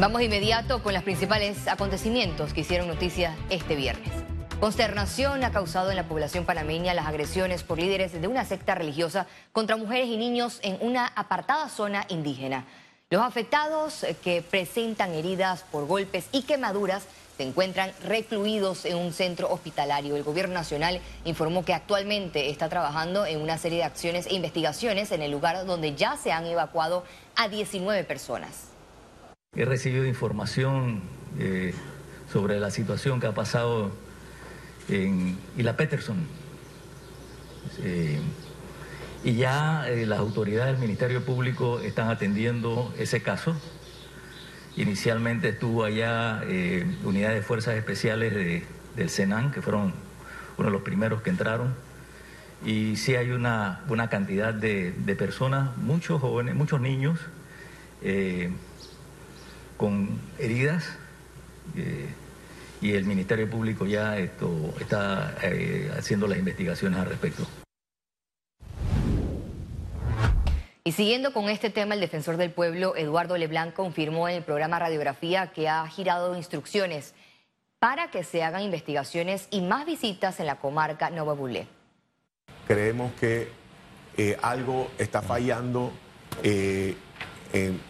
Vamos de inmediato con los principales acontecimientos que hicieron noticia este viernes. Consternación ha causado en la población panameña las agresiones por líderes de una secta religiosa contra mujeres y niños en una apartada zona indígena. Los afectados eh, que presentan heridas por golpes y quemaduras se encuentran recluidos en un centro hospitalario. El gobierno nacional informó que actualmente está trabajando en una serie de acciones e investigaciones en el lugar donde ya se han evacuado a 19 personas. He recibido información eh, sobre la situación que ha pasado en Isla Peterson. Eh, y ya eh, las autoridades del Ministerio Público están atendiendo ese caso. Inicialmente estuvo allá unidades de fuerzas especiales del Senan, que fueron uno de los primeros que entraron. Y sí hay una, una cantidad de, de personas, muchos jóvenes, muchos niños, con heridas eh, y el Ministerio Público ya esto, está eh, haciendo las investigaciones al respecto. Y siguiendo con este tema, el defensor del pueblo, Eduardo Leblanc, confirmó en el programa Radiografía que ha girado instrucciones para que se hagan investigaciones y más visitas en la comarca Nova Bulé. Creemos que eh, algo está fallando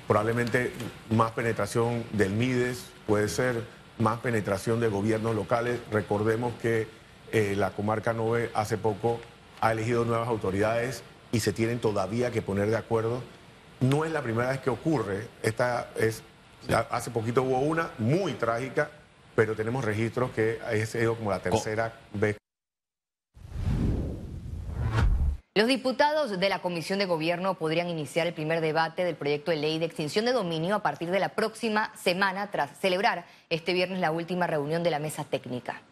probablemente más penetración del MIDES, puede ser más penetración de gobiernos locales. Recordemos que eh, la comarca Nove hace poco ha elegido nuevas autoridades y se tienen todavía que poner de acuerdo. No es la primera vez que ocurre, esta es, hace poquito hubo una muy trágica, pero tenemos registros que ha sido como la tercera vez. Los diputados de la Comisión de Gobierno podrían iniciar el primer debate del proyecto de ley de extinción de dominio a partir de la próxima semana tras celebrar este viernes la última reunión de la mesa técnica.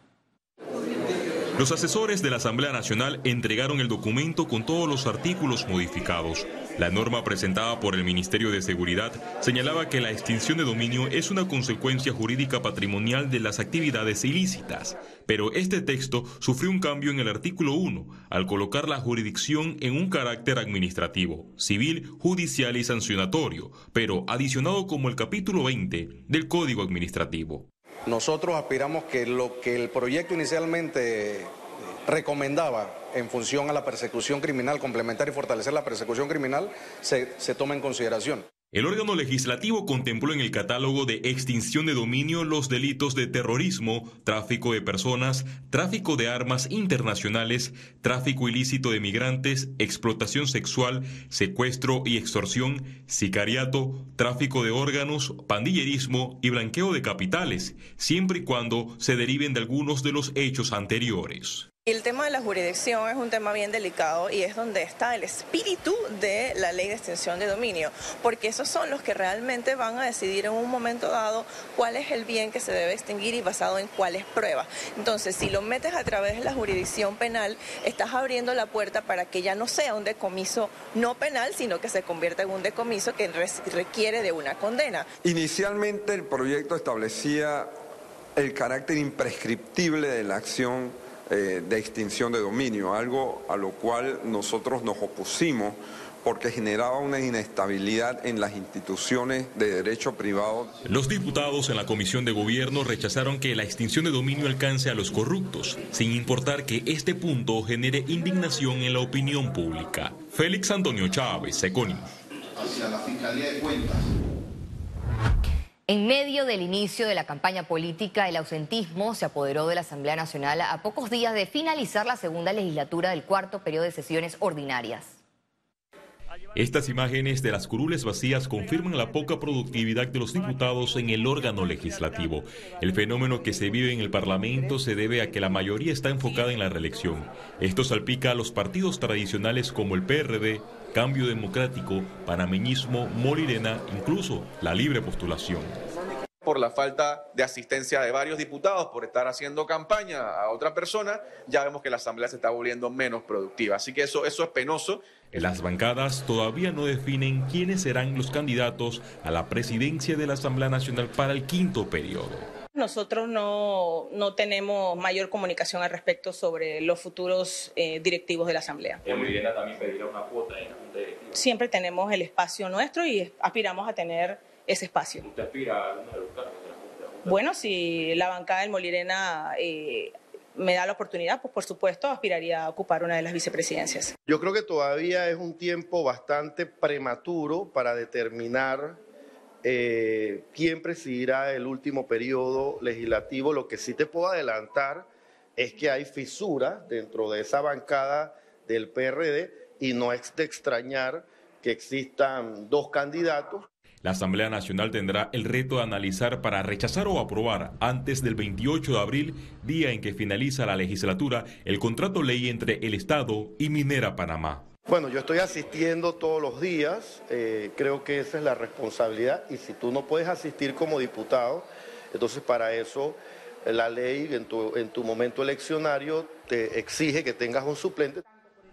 Los asesores de la Asamblea Nacional entregaron el documento con todos los artículos modificados. La norma presentada por el Ministerio de Seguridad señalaba que la extinción de dominio es una consecuencia jurídica patrimonial de las actividades ilícitas, pero este texto sufrió un cambio en el artículo 1 al colocar la jurisdicción en un carácter administrativo, civil, judicial y sancionatorio, pero adicionado como el capítulo 20 del Código Administrativo. Nosotros aspiramos que lo que el proyecto inicialmente recomendaba en función a la persecución criminal, complementar y fortalecer la persecución criminal, se, tome en consideración. El órgano legislativo contempló en el catálogo de extinción de dominio los delitos de terrorismo, tráfico de personas, tráfico de armas internacionales, tráfico ilícito de migrantes, explotación sexual, secuestro y extorsión, sicariato, tráfico de órganos, pandillerismo y blanqueo de capitales, siempre y cuando se deriven de algunos de los hechos anteriores. El tema de la jurisdicción es un tema bien delicado y es donde está el espíritu de la ley de extensión de dominio, porque esos son los que realmente van a decidir en un momento dado cuál es el bien que se debe extinguir y basado en cuáles pruebas. Entonces, si lo metes a través de la jurisdicción penal, estás abriendo la puerta para que ya no sea un decomiso no penal, sino que se convierta en un decomiso que requiere de una condena. Inicialmente el proyecto establecía el carácter imprescriptible de la acción eh, de extinción de dominio, algo a lo cual nosotros nos opusimos porque generaba una inestabilidad en las instituciones de derecho privado. Los diputados en la Comisión de Gobierno rechazaron que la extinción de dominio alcance a los corruptos, sin importar que este punto genere indignación en la opinión pública. Félix Antonio Chávez, Secónimo. Hacia la Fiscalía de Cuentas. En medio del inicio de la campaña política, el ausentismo se apoderó de la Asamblea Nacional a pocos días de finalizar la segunda legislatura del cuarto periodo de sesiones ordinarias. Estas imágenes de las curules vacías confirman la poca productividad de los diputados en el órgano legislativo. El fenómeno que se vive en el Parlamento se debe a que la mayoría está enfocada en la reelección. Esto salpica a los partidos tradicionales como el PRD, Cambio Democrático, Panameñismo, Molirena, incluso la libre postulación por la falta de asistencia de varios diputados, por estar haciendo campaña a otra persona, ya vemos que la Asamblea se está volviendo menos productiva. Así que eso, eso es penoso. Las bancadas todavía no definen quiénes serán los candidatos a la presidencia de la Asamblea Nacional para el quinto periodo. Nosotros no, no tenemos mayor comunicación al respecto sobre los futuros eh, directivos de la Asamblea. también pedirá una cuota en la Junta Siempre tenemos el espacio nuestro y aspiramos a tener ese espacio. Bueno, si la bancada del Molirena eh, me da la oportunidad, pues por supuesto aspiraría a ocupar una de las vicepresidencias. Yo creo que todavía es un tiempo bastante prematuro para determinar eh, quién presidirá el último periodo legislativo. Lo que sí te puedo adelantar es que hay fisura dentro de esa bancada del PRD y no es de extrañar que existan dos candidatos. La Asamblea Nacional tendrá el reto de analizar para rechazar o aprobar antes del 28 de abril, día en que finaliza la legislatura, el contrato ley entre el Estado y Minera Panamá. Bueno, yo estoy asistiendo todos los días, eh, creo que esa es la responsabilidad y si tú no puedes asistir como diputado, entonces para eso la ley en tu, en tu momento eleccionario te exige que tengas un suplente.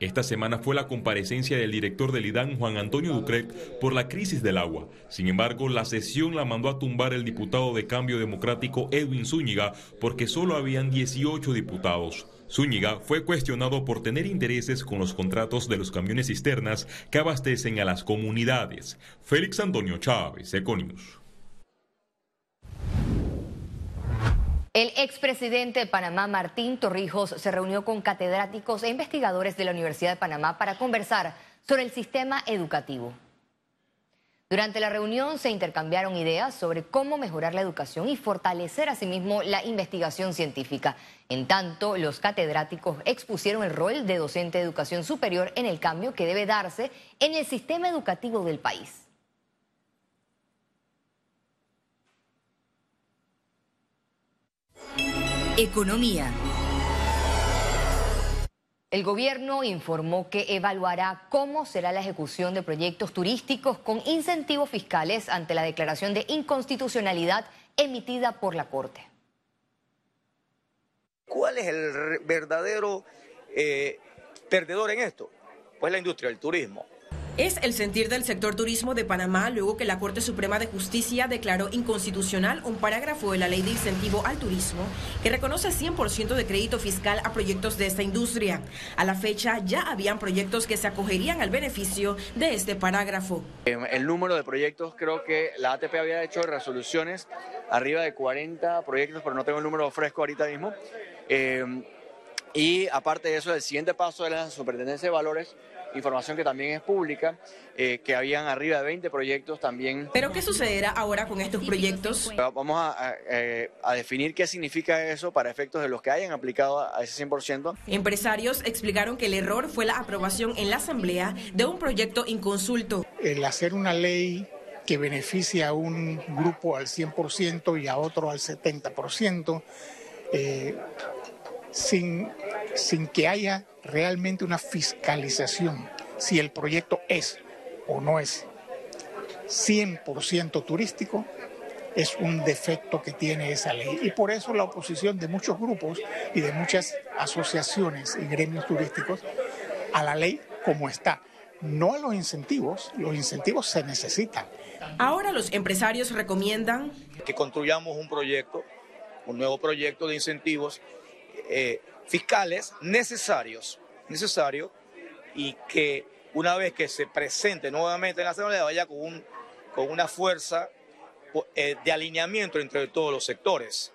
Esta semana fue la comparecencia del director del IDAN, Juan Antonio Ducret, por la crisis del agua. Sin embargo, la sesión la mandó a tumbar el diputado de Cambio Democrático Edwin Zúñiga porque solo habían 18 diputados. Zúñiga fue cuestionado por tener intereses con los contratos de los camiones cisternas que abastecen a las comunidades. Félix Antonio Chávez, Econius. El expresidente de Panamá, Martín Torrijos, se reunió con catedráticos e investigadores de la Universidad de Panamá para conversar sobre el sistema educativo. Durante la reunión se intercambiaron ideas sobre cómo mejorar la educación y fortalecer asimismo la investigación científica. En tanto, los catedráticos expusieron el rol de docente de educación superior en el cambio que debe darse en el sistema educativo del país. Economía. El gobierno informó que evaluará cómo será la ejecución de proyectos turísticos con incentivos fiscales ante la declaración de inconstitucionalidad emitida por la Corte. ¿Cuál es el verdadero eh, perdedor en esto? Pues la industria del turismo. Es el sentir del sector turismo de Panamá luego que la Corte Suprema de Justicia declaró inconstitucional un parágrafo de la Ley de Incentivo al Turismo que reconoce 100% de crédito fiscal a proyectos de esta industria. A la fecha ya habían proyectos que se acogerían al beneficio de este parágrafo. El número de proyectos, creo que la ATP había hecho resoluciones arriba de 40 proyectos, pero no tengo el número fresco ahorita mismo. Eh, y aparte de eso, el siguiente paso de la Superintendencia de Valores información que también es pública, eh, que habían arriba de 20 proyectos también. ¿Pero qué sucederá ahora con estos proyectos? Vamos a, eh, a, definir qué significa eso para efectos de los que hayan aplicado a ese 100%. Empresarios explicaron que el error fue la aprobación en la Asamblea de un proyecto inconsulto. El hacer una ley que beneficia a un grupo al 100% y a otro al 70%, eh, sin, sin que haya realmente una fiscalización si el proyecto es o no es 100% turístico, es un defecto que tiene esa ley. Y por eso la oposición de muchos grupos y de muchas asociaciones y gremios turísticos a la ley como está. No a los incentivos, los incentivos se necesitan. Ahora los empresarios recomiendan que construyamos un proyecto, un nuevo proyecto de incentivos eh, fiscales necesarios, necesarios y que una vez que se presente nuevamente en la Asamblea vaya con, un, con una fuerza eh, de alineamiento entre todos los sectores.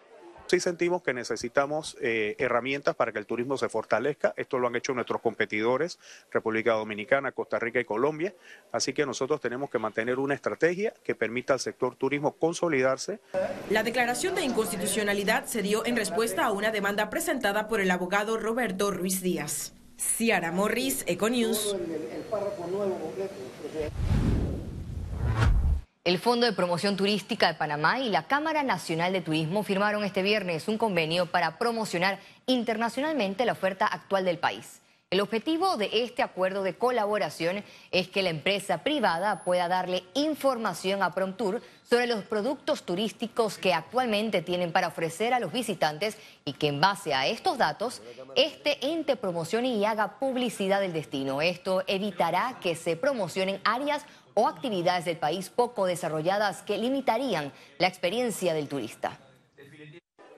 Sí sentimos que necesitamos eh, herramientas para que el turismo se fortalezca. Esto lo han hecho nuestros competidores, República Dominicana, Costa Rica y Colombia. Así que nosotros tenemos que mantener una estrategia que permita al sector turismo consolidarse. La declaración de inconstitucionalidad se dio en respuesta a una demanda presentada por el abogado Roberto Ruiz Díaz. Ciara Morris, Econews. El Fondo de Promoción Turística de Panamá y la Cámara Nacional de Turismo firmaron este viernes un convenio para promocionar internacionalmente la oferta actual del país. El objetivo de este acuerdo de colaboración es que la empresa privada pueda darle información a Promtour sobre los productos turísticos que actualmente tienen para ofrecer a los visitantes y que en base a estos datos, este ente promocione y haga publicidad del destino. Esto evitará que se promocionen áreas o actividades del país poco desarrolladas que limitarían la experiencia del turista.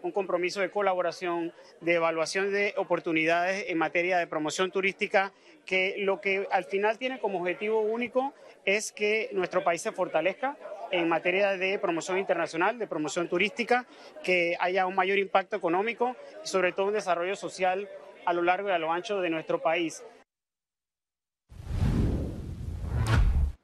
Un compromiso de colaboración, de evaluación de oportunidades en materia de promoción turística, que lo que al final tiene como objetivo único es que nuestro país se fortalezca en materia de promoción internacional, de promoción turística, que haya un mayor impacto económico y sobre todo un desarrollo social a lo largo y a lo ancho de nuestro país.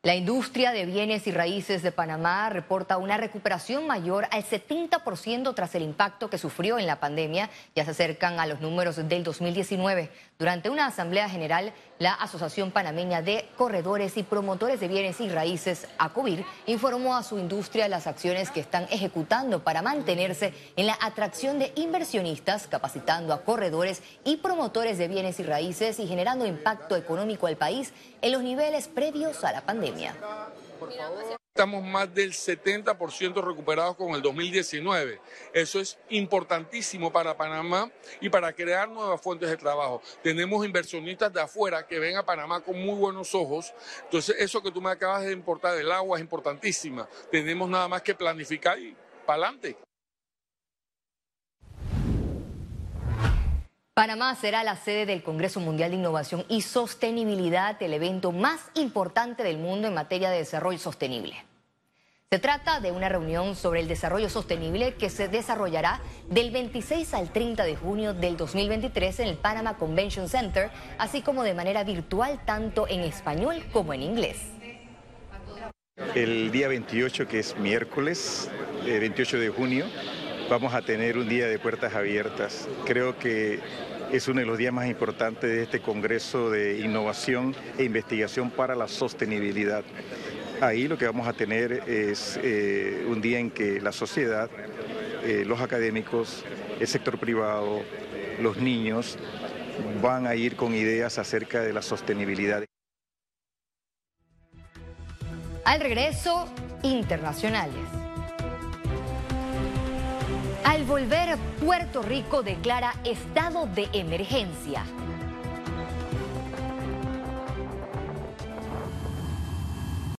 La industria de bienes y raíces de Panamá reporta una recuperación mayor al 70% tras el impacto que sufrió en la pandemia. Ya se acercan a los números del 2019. Durante una asamblea general, la Asociación Panameña de Corredores y Promotores de Bienes y Raíces, ACOBIR, informó a su industria las acciones que están ejecutando para mantenerse en la atracción de inversionistas, capacitando a corredores y promotores de bienes y raíces y generando impacto económico al país en los niveles previos a la pandemia. Estamos más del 70% recuperados con el 2019. Eso es importantísimo para Panamá y para crear nuevas fuentes de trabajo. Tenemos inversionistas de afuera que ven a Panamá con muy buenos ojos. Entonces, eso que tú me acabas de importar del agua es importantísima. Tenemos nada más que planificar y para adelante. Panamá será la sede del Congreso Mundial de Innovación y Sostenibilidad, el evento más importante del mundo en materia de desarrollo sostenible. Se trata de una reunión sobre el desarrollo sostenible que se desarrollará del 26 al 30 de junio del 2023 en el Panama Convention Center, así como de manera virtual tanto en español como en inglés. El día 28, que es miércoles, 28 eh, de junio, vamos a tener un día de puertas abiertas. Creo que es uno de los días más importantes de este Congreso de Innovación e Investigación para la Sostenibilidad. Ahí lo que vamos a tener es eh, un día en que la sociedad, eh, los académicos, el sector privado, los niños van a ir con ideas acerca de la sostenibilidad. Al regreso, internacionales. Al volver, Puerto Rico declara estado de emergencia.